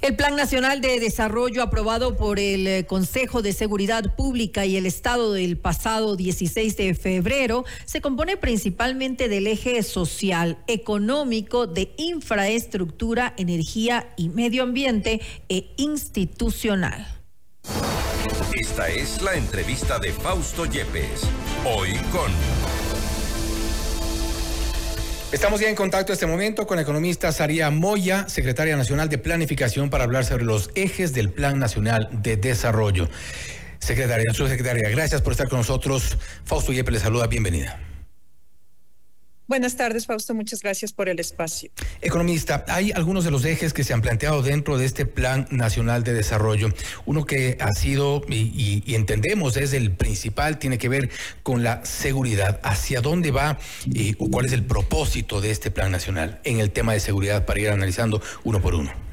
El Plan Nacional de Desarrollo aprobado por el eh, Consejo de Seguridad Pública y el Estado del pasado 16 de febrero se compone principalmente del eje social, económico, de infraestructura, energía y medio ambiente e institucional. Esta es la entrevista de Fausto Yepes, hoy con... Estamos ya en contacto en este momento con la economista Saría Moya, secretaria nacional de Planificación, para hablar sobre los ejes del Plan Nacional de Desarrollo. Secretaria, subsecretaria, gracias por estar con nosotros. Fausto Yepes le saluda, bienvenida. Buenas tardes, Fausto. Muchas gracias por el espacio. Economista, hay algunos de los ejes que se han planteado dentro de este Plan Nacional de Desarrollo. Uno que ha sido, y, entendemos, es el principal, tiene que ver con la seguridad. ¿Hacia dónde va y cuál es el propósito de este Plan Nacional en el tema de seguridad para ir analizando uno por uno?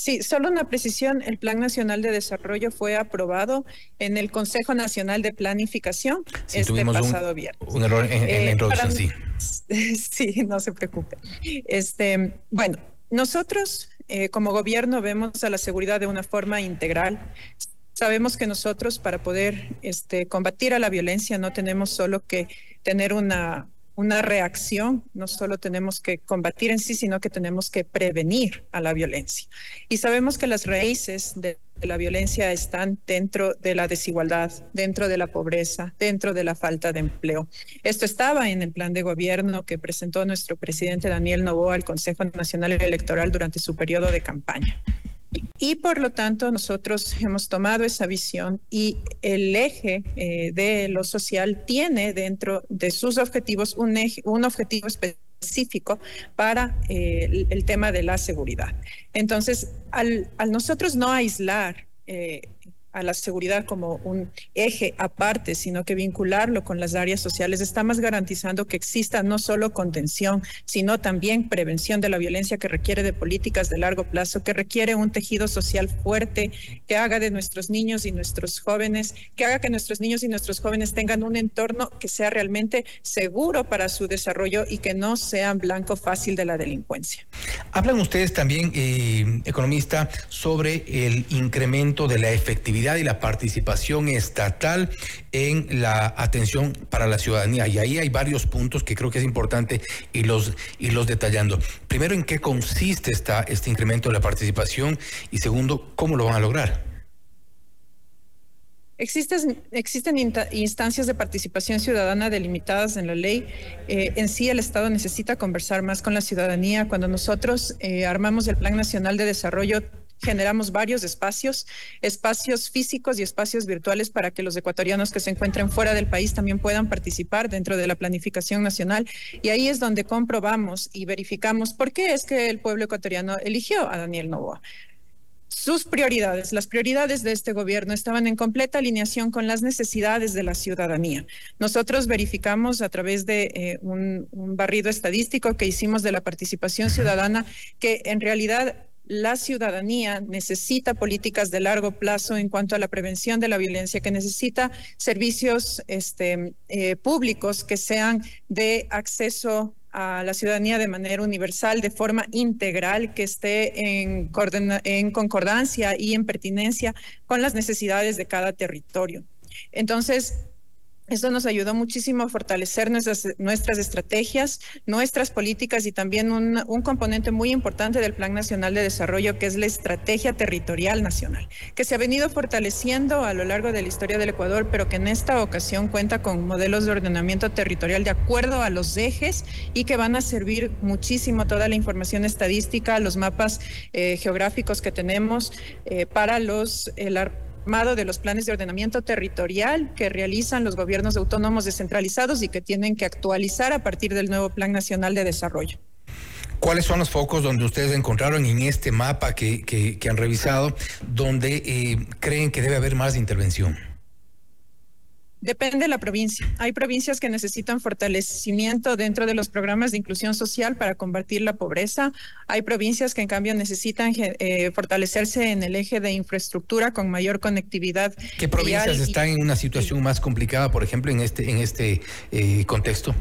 Sí, solo una precisión. El Plan Nacional de Desarrollo fue aprobado en el Consejo Nacional de Planificación este pasado viernes. Un error en, la eh, introducción, sí. Sí, no se preocupe. Este, bueno, nosotros eh, como gobierno vemos a la seguridad de una forma integral. Sabemos que nosotros para poder este, combatir a la violencia no tenemos solo que tener una una reacción, no solo tenemos que combatir en sí, sino que tenemos que prevenir a la violencia. Y sabemos que las raíces de la violencia están dentro de la desigualdad, dentro de la pobreza, dentro de la falta de empleo. Esto estaba en el plan de gobierno que presentó nuestro presidente Daniel Novoa al Consejo Nacional Electoral durante su periodo de campaña. Y por lo tanto, nosotros hemos tomado esa visión y el eje eh, de lo social tiene dentro de sus objetivos un, eje, un objetivo específico para eh, el, tema de la seguridad. Entonces, al, al nosotros no aislar eh, a la seguridad como un eje aparte, sino que vincularlo con las áreas sociales, estamos garantizando que exista no solo contención, sino también prevención de la violencia que requiere de políticas de largo plazo, que requiere un tejido social fuerte, que haga de nuestros niños y nuestros jóvenes, que haga que nuestros niños y nuestros jóvenes tengan un entorno que sea realmente seguro para su desarrollo y que no sean blanco fácil de la delincuencia. Hablan ustedes también, eh, economista, sobre el incremento de la efectividad y la participación estatal en la atención para la ciudadanía. Y ahí hay varios puntos que creo que es importante irlos, los detallando. Primero, ¿en qué consiste esta, este incremento de la participación? Y segundo, ¿cómo lo van a lograr? Existen, existen instancias de participación ciudadana delimitadas en la ley. Eh, en sí, el Estado necesita conversar más con la ciudadanía. Cuando nosotros eh, armamos el Plan Nacional de Desarrollo, generamos varios espacios, espacios físicos y espacios virtuales para que los ecuatorianos que se encuentren fuera del país también puedan participar dentro de la planificación nacional. Y ahí es donde comprobamos y verificamos por qué es que el pueblo ecuatoriano eligió a Daniel Novoa sus prioridades, las prioridades de este gobierno estaban en completa alineación con las necesidades de la ciudadanía. Nosotros verificamos a través de eh, un, un, barrido estadístico que hicimos de la participación ciudadana que en realidad la ciudadanía necesita políticas de largo plazo en cuanto a la prevención de la violencia, que necesita servicios este, eh, públicos que sean de acceso a la ciudadanía de manera universal, de forma integral, que esté en, en concordancia y en pertinencia con las necesidades de cada territorio. Entonces, esto nos ayudó muchísimo a fortalecer nuestras, nuestras estrategias, nuestras políticas y también un, componente muy importante del Plan Nacional de Desarrollo, que es la estrategia territorial nacional, que se ha venido fortaleciendo a lo largo de la historia del Ecuador, pero que en esta ocasión cuenta con modelos de ordenamiento territorial de acuerdo a los ejes y que van a servir muchísimo toda la información estadística, los mapas eh, geográficos que tenemos eh, para los... El, de los planes de ordenamiento territorial que realizan los gobiernos autónomos descentralizados y que tienen que actualizar a partir del nuevo Plan Nacional de Desarrollo. ¿Cuáles son los focos donde ustedes encontraron en este mapa que, que, han revisado, donde eh, creen que debe haber más intervención? Depende de la provincia. Hay provincias que necesitan fortalecimiento dentro de los programas de inclusión social para combatir la pobreza. Hay provincias que en cambio necesitan eh, fortalecerse en el eje de infraestructura con mayor conectividad. ¿Qué provincias están en una situación más complicada, por ejemplo, en este, en este eh, contexto?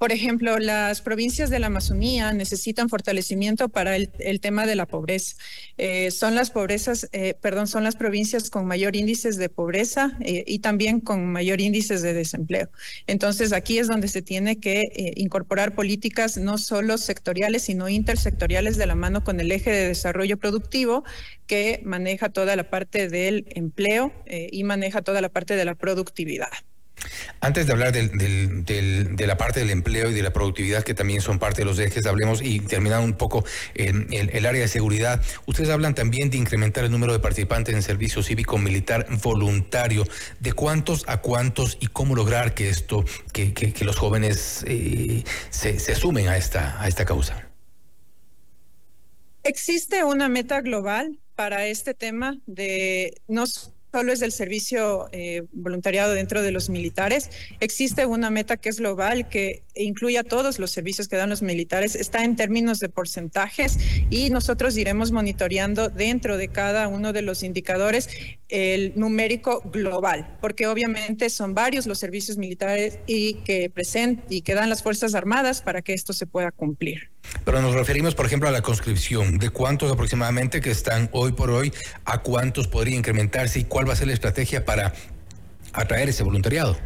Por ejemplo, las provincias de la Amazonía necesitan fortalecimiento para el, tema de la pobreza. Eh, son las pobrezas, eh, perdón, son las provincias con mayor índices de pobreza eh, y también con mayor índices de desempleo. Entonces, aquí es donde se tiene que incorporar políticas no solo sectoriales, sino intersectoriales de la mano con el eje de desarrollo productivo que maneja toda la parte del empleo y maneja toda la parte de la productividad. Antes de hablar de la parte del empleo y de la productividad, que también son parte de los ejes, hablemos y terminar un poco en el, área de seguridad. Ustedes hablan también de incrementar el número de participantes en servicio cívico militar voluntario. ¿De cuántos a cuántos y cómo lograr que esto, que, los jóvenes eh, se, se sumen a esta, a esta causa? Existe una meta global para este tema de no solo es del servicio eh, voluntariado dentro de los militares. Existe una meta que es global, que incluye a todos los servicios que dan los militares. Está en términos de porcentajes y nosotros iremos monitoreando dentro de cada uno de los indicadores el numérico global, porque obviamente son varios los servicios militares y que presentan y que dan las Fuerzas Armadas para que esto se pueda cumplir. Pero nos referimos, por ejemplo, a la conscripción. ¿De cuántos aproximadamente que están hoy por hoy? ¿A cuántos podría incrementarse y cuál va a ser la estrategia para atraer ese voluntariado?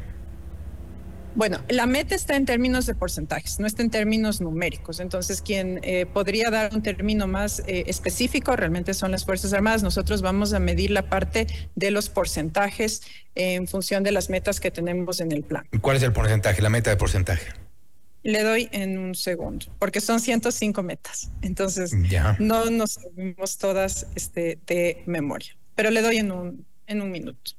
Bueno, la meta está en términos de porcentajes, no está en términos numéricos. Entonces, quien eh, podría dar un término más eh, específico realmente son las Fuerzas Armadas. Nosotros vamos a medir la parte de los porcentajes en función de las metas que tenemos en el plan. ¿Cuál es el porcentaje, la meta de porcentaje? Le doy en un segundo, porque son 105 metas. Entonces, no nos sabemos todas este, de memoria, pero le doy en un, en un minuto.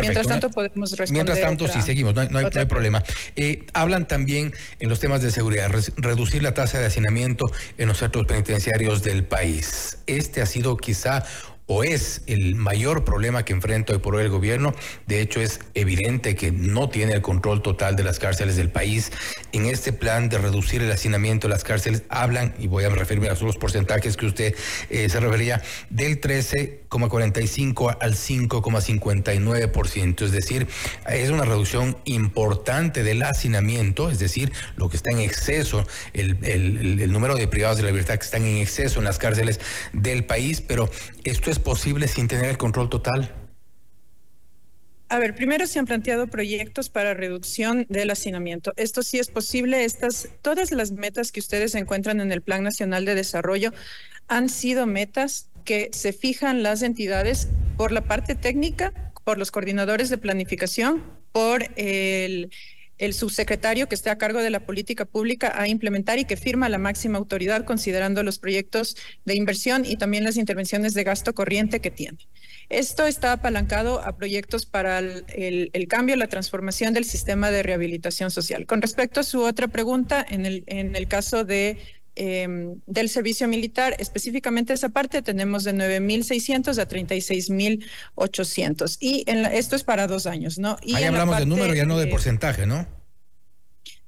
Mientras tanto podemos responder. Mientras tanto, sí, seguimos, no hay, problema. Eh, hablan también en los temas de seguridad, reducir la tasa de hacinamiento en los centros penitenciarios del país. Este ha sido quizá o es el mayor problema que enfrenta hoy por hoy el gobierno. De hecho, es evidente que no tiene el control total de las cárceles del país. En este plan de reducir el hacinamiento de las cárceles, hablan, y voy a referirme a los porcentajes que usted eh, se refería, del 13,45 al 5,59%. Es decir, es una reducción importante del hacinamiento, es decir, lo que está en exceso, el, el número de privados de la libertad que están en exceso en las cárceles del país, pero esto es posible sin tener el control total? A ver, primero se han planteado proyectos para reducción del hacinamiento. Esto sí es posible. Estas, todas las metas que ustedes encuentran en el Plan Nacional de Desarrollo han sido metas que se fijan las entidades por la parte técnica, por los coordinadores de planificación, por el el subsecretario que esté a cargo de la política pública a implementar y que firma la máxima autoridad considerando los proyectos de inversión y también las intervenciones de gasto corriente que tiene. Esto está apalancado a proyectos para el, cambio, la transformación del sistema de rehabilitación social. Con respecto a su otra pregunta, en el, en el caso de em, del servicio militar, específicamente esa parte tenemos de 9.600 a 36.800 y en esto es para dos años, ¿no? Y Ahí hablamos de número, ya no de porcentaje, ¿no?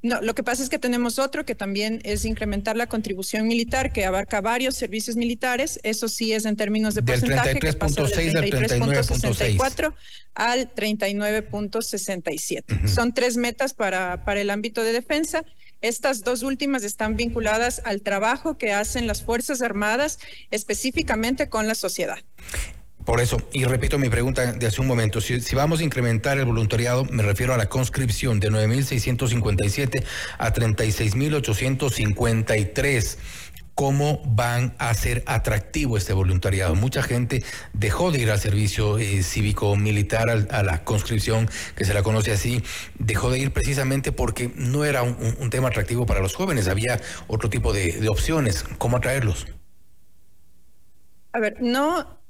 No, lo que pasa es que tenemos otro que también es incrementar la contribución militar, que abarca varios servicios militares. Eso sí es en términos de porcentaje, que pasa del 33.64 al 39.67. Son tres metas para, para el ámbito de defensa. Estas dos últimas están vinculadas al trabajo que hacen las Fuerzas Armadas específicamente con la sociedad. Por eso, y repito mi pregunta de hace un momento, si, vamos a incrementar el voluntariado, me refiero a la conscripción de 9.657 a 36.853. ¿Cómo van a ser atractivo este voluntariado? Mucha gente dejó de ir al servicio eh, cívico militar, a la conscripción, que se la conoce así, dejó de ir precisamente porque no era un, tema atractivo para los jóvenes, había otro tipo de, de opciones. ¿Cómo atraerlos? A ver, no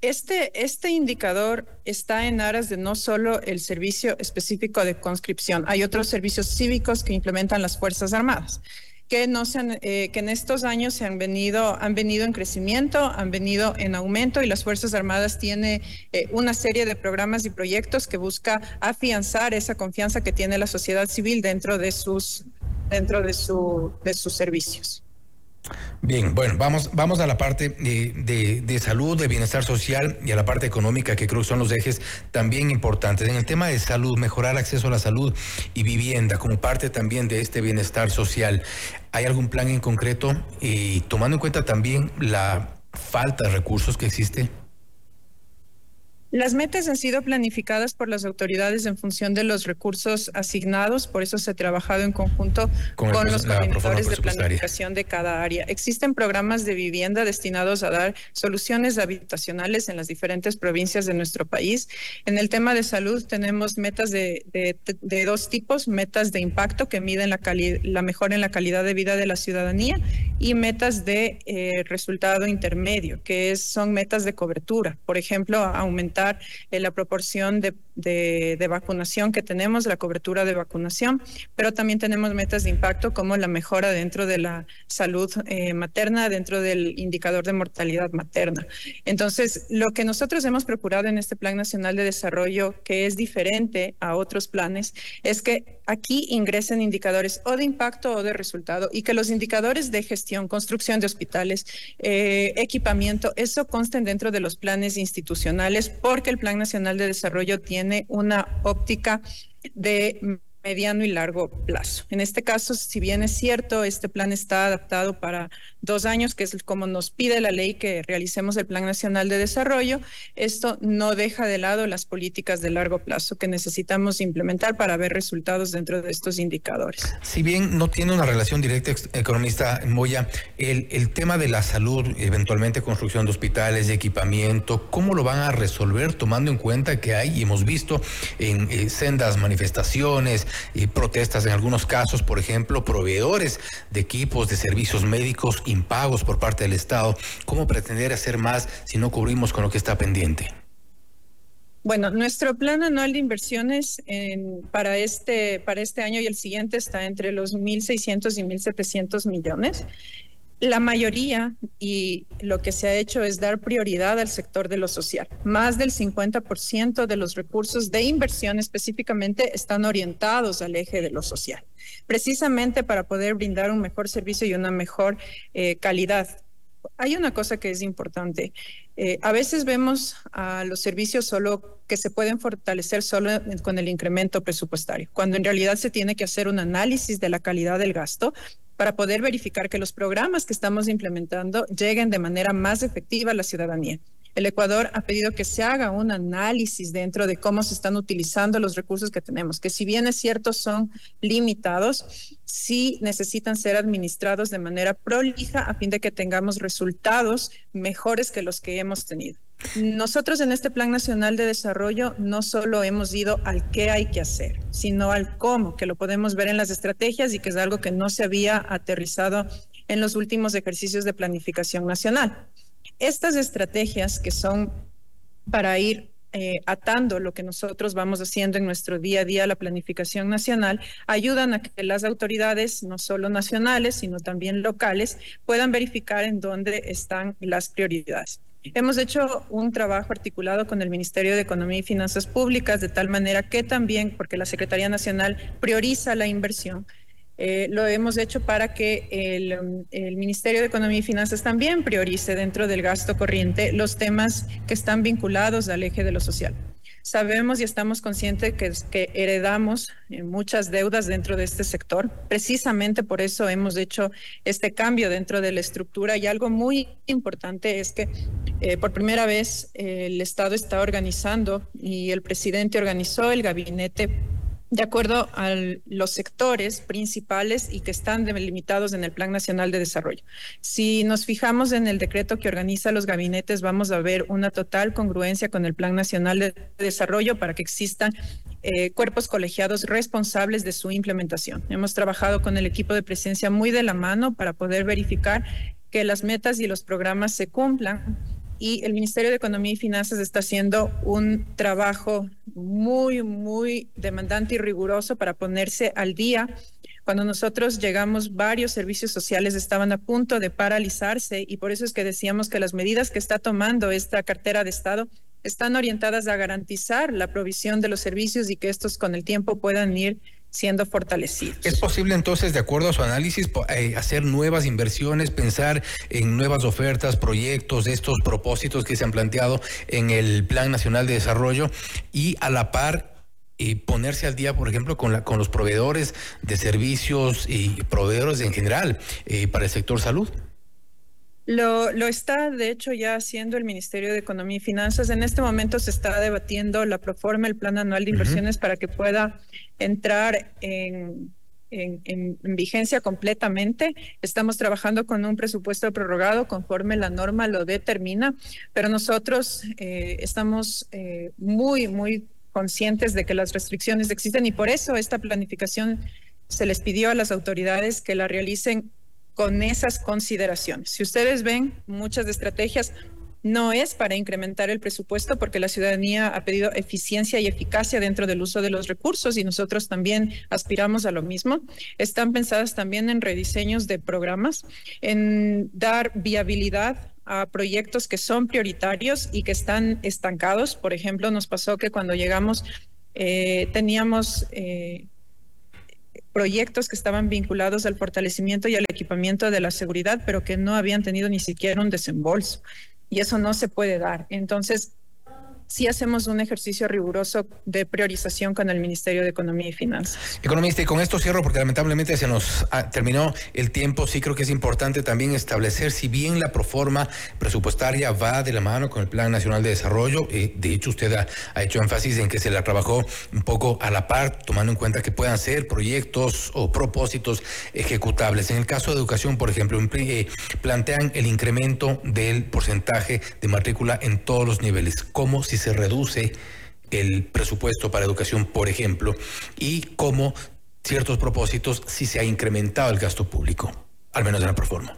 este, este indicador está en aras de no solo el servicio específico de conscripción, hay otros servicios cívicos que implementan las Fuerzas Armadas que, no se eh, que en estos años se han venido, han venido en crecimiento, han venido en aumento y las Fuerzas Armadas tiene eh, una serie de programas y proyectos que busca afianzar esa confianza que tiene la sociedad civil dentro de sus, dentro de, su, de sus servicios. Bien, bueno, vamos, vamos a la parte de, de, salud, de bienestar social y a la parte económica, que creo que son los ejes también importantes. En el tema de salud, mejorar acceso a la salud y vivienda como parte también de este bienestar social. ¿Hay algún plan en concreto y tomando en cuenta también la falta de recursos que existe? Las metas han sido planificadas por las autoridades en función de los recursos asignados, por eso se ha trabajado en conjunto con, los coordinadores de planificación de cada área. Existen programas de vivienda destinados a dar soluciones habitacionales en las diferentes provincias de nuestro país. En el tema de salud tenemos metas de, dos tipos, metas de impacto que miden la, la mejora en la calidad de vida de la ciudadanía y metas de eh, resultado intermedio, que es, son metas de cobertura. Por ejemplo, aumentar eh, la proporción de, vacunación que tenemos, la cobertura de vacunación, pero también tenemos metas de impacto como la mejora dentro de la salud eh, materna, dentro del indicador de mortalidad materna. Entonces, lo que nosotros hemos procurado en este Plan Nacional de Desarrollo, que es diferente a otros planes, es que aquí ingresen indicadores o de impacto o de resultado y que los indicadores de gestión, construcción de hospitales, eh, equipamiento, eso consten dentro de los planes institucionales porque el Plan Nacional de Desarrollo tiene una óptica de mediano y largo plazo. En este caso, si bien es cierto, este plan está adaptado para dos años, que es como nos pide la ley que realicemos el Plan Nacional de Desarrollo, esto no deja de lado las políticas de largo plazo que necesitamos implementar para ver resultados dentro de estos indicadores. Si bien no tiene una relación directa, economista Moya, el, el tema de la salud, eventualmente construcción de hospitales, de equipamiento, ¿cómo lo van a resolver tomando en cuenta que hay, y hemos visto en eh, sendas manifestaciones, y protestas en algunos casos, por ejemplo, proveedores de equipos, de servicios médicos impagos por parte del Estado. ¿Cómo pretender hacer más si no cubrimos con lo que está pendiente? Bueno, nuestro plan anual de inversiones para, este, para este año y el siguiente está entre los 1.600 y 1.700 millones. La mayoría y lo que se ha hecho es dar prioridad al sector de lo social. Más del 50% de los recursos de inversión específicamente están orientados al eje de lo social, precisamente para poder brindar un mejor servicio y una mejor eh, calidad hay una cosa que es importante. Eh, a veces vemos a los servicios solo que se pueden fortalecer solo con el incremento presupuestario, cuando en realidad se tiene que hacer un análisis de la calidad del gasto para poder verificar que los programas que estamos implementando lleguen de manera más efectiva a la ciudadanía. El Ecuador ha pedido que se haga un análisis dentro de cómo se están utilizando los recursos que tenemos, que si bien es cierto son limitados, sí necesitan ser administrados de manera prolija a fin de que tengamos resultados mejores que los que hemos tenido. Nosotros en este Plan Nacional de Desarrollo no solo hemos ido al qué hay que hacer, sino al cómo, que lo podemos ver en las estrategias y que es algo que no se había aterrizado en los últimos ejercicios de planificación nacional. Estas estrategias que son para ir eh, atando lo que nosotros vamos haciendo en nuestro día a día, la planificación nacional, ayudan a que las autoridades, no solo nacionales, sino también locales, puedan verificar en dónde están las prioridades. Hemos hecho un trabajo articulado con el Ministerio de Economía y Finanzas Públicas de tal manera que también, porque la Secretaría Nacional prioriza la inversión, eh, lo hemos hecho para que el, el, Ministerio de Economía y Finanzas también priorice dentro del gasto corriente los temas que están vinculados al eje de lo social. Sabemos y estamos conscientes que, que heredamos eh, muchas deudas dentro de este sector. Precisamente por eso hemos hecho este cambio dentro de la estructura y algo muy importante es que eh, por primera vez el Estado está organizando y el presidente organizó el gabinete de acuerdo a los sectores principales y que están delimitados en el Plan Nacional de Desarrollo. Si nos fijamos en el decreto que organiza los gabinetes, vamos a ver una total congruencia con el Plan Nacional de Desarrollo para que existan eh, cuerpos colegiados responsables de su implementación. Hemos trabajado con el equipo de presencia muy de la mano para poder verificar que las metas y los programas se cumplan y el Ministerio de Economía y Finanzas está haciendo un trabajo muy, muy demandante y riguroso para ponerse al día. Cuando nosotros llegamos, varios servicios sociales estaban a punto de paralizarse y por eso es que decíamos que las medidas que está tomando esta cartera de Estado están orientadas a garantizar la provisión de los servicios y que estos con el tiempo puedan ir siendo fortalecidos. ¿Es posible entonces, de acuerdo a su análisis, eh, hacer nuevas inversiones, pensar en nuevas ofertas, proyectos, estos propósitos que se han planteado en el Plan Nacional de Desarrollo y a la par y ponerse al día, por ejemplo, con, la, con los proveedores de servicios y proveedores en general eh, para el sector salud? Lo, lo, está, de hecho, ya haciendo el Ministerio de Economía y Finanzas. En este momento se está debatiendo la proforma, el Plan Anual de Inversiones, para que pueda entrar en, en, vigencia completamente. Estamos trabajando con un presupuesto prorrogado conforme la norma lo determina, pero nosotros eh, estamos eh, muy, muy conscientes de que las restricciones existen y por eso esta planificación se les pidió a las autoridades que la realicen con esas consideraciones. Si ustedes ven, muchas de estrategias no es para incrementar el presupuesto porque la ciudadanía ha pedido eficiencia y eficacia dentro del uso de los recursos y nosotros también aspiramos a lo mismo. Están pensadas también en rediseños de programas, en dar viabilidad a proyectos que son prioritarios y que están estancados. Por ejemplo, nos pasó que cuando llegamos eh, teníamos eh, proyectos que estaban vinculados al fortalecimiento y al equipamiento de la seguridad, pero que no habían tenido ni siquiera un desembolso. Y eso no se puede dar. Entonces, sí hacemos un ejercicio riguroso de priorización con el Ministerio de Economía y Finanzas. Economista, y con esto cierro porque lamentablemente se nos ah, terminó el tiempo. Sí creo que es importante también establecer, si bien la proforma presupuestaria va de la mano con el Plan Nacional de Desarrollo, eh, de hecho usted ha, hecho énfasis en que se la trabajó un poco a la par, tomando en cuenta que puedan ser proyectos o propósitos ejecutables. En el caso de educación, por ejemplo, eh, plantean el incremento del porcentaje de matrícula en todos los niveles. ¿Cómo se reduce el presupuesto para educación, por ejemplo, y cómo ciertos propósitos si se ha incrementado el gasto público, al menos en la proforma.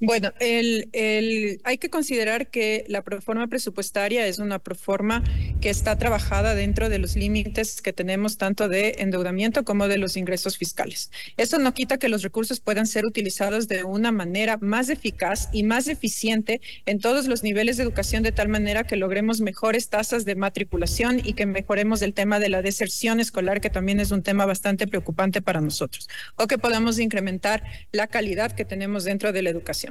Bueno, hay que considerar que la proforma presupuestaria es una proforma que está trabajada dentro de los límites que tenemos tanto de endeudamiento como de los ingresos fiscales. Eso no quita que los recursos puedan ser utilizados de una manera más eficaz y más eficiente en todos los niveles de educación de tal manera que logremos mejores tasas de matriculación y que mejoremos el tema de la deserción escolar, que también es un tema bastante preocupante para nosotros, o que podamos incrementar la calidad que tenemos dentro de la educación.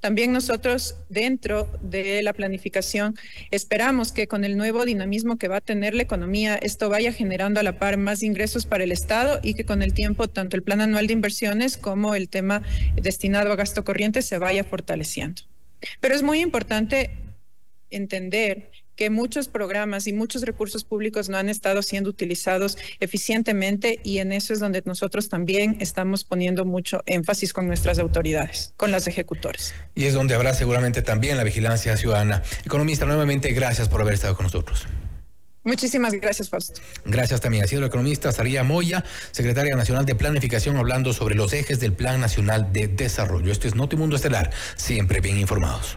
También nosotros dentro de la planificación esperamos que con el nuevo dinamismo que va a tener la economía, esto vaya generando a la par más ingresos para el Estado y que con el tiempo tanto el plan anual de inversiones como el tema destinado a gasto corriente se vaya fortaleciendo. Pero es muy importante entender que muchos programas y muchos recursos públicos no han estado siendo utilizados eficientemente y en eso es donde nosotros también estamos poniendo mucho énfasis con nuestras autoridades, con las ejecutores. Y es donde habrá seguramente también la vigilancia ciudadana. Economista, nuevamente gracias por haber estado con nosotros. Muchísimas gracias, Fausto. Gracias también. Ha sido la economista Saría Moya, secretaria nacional de Planificación, hablando sobre los ejes del Plan Nacional de Desarrollo. Esto es Notimundo Estelar, siempre bien informados.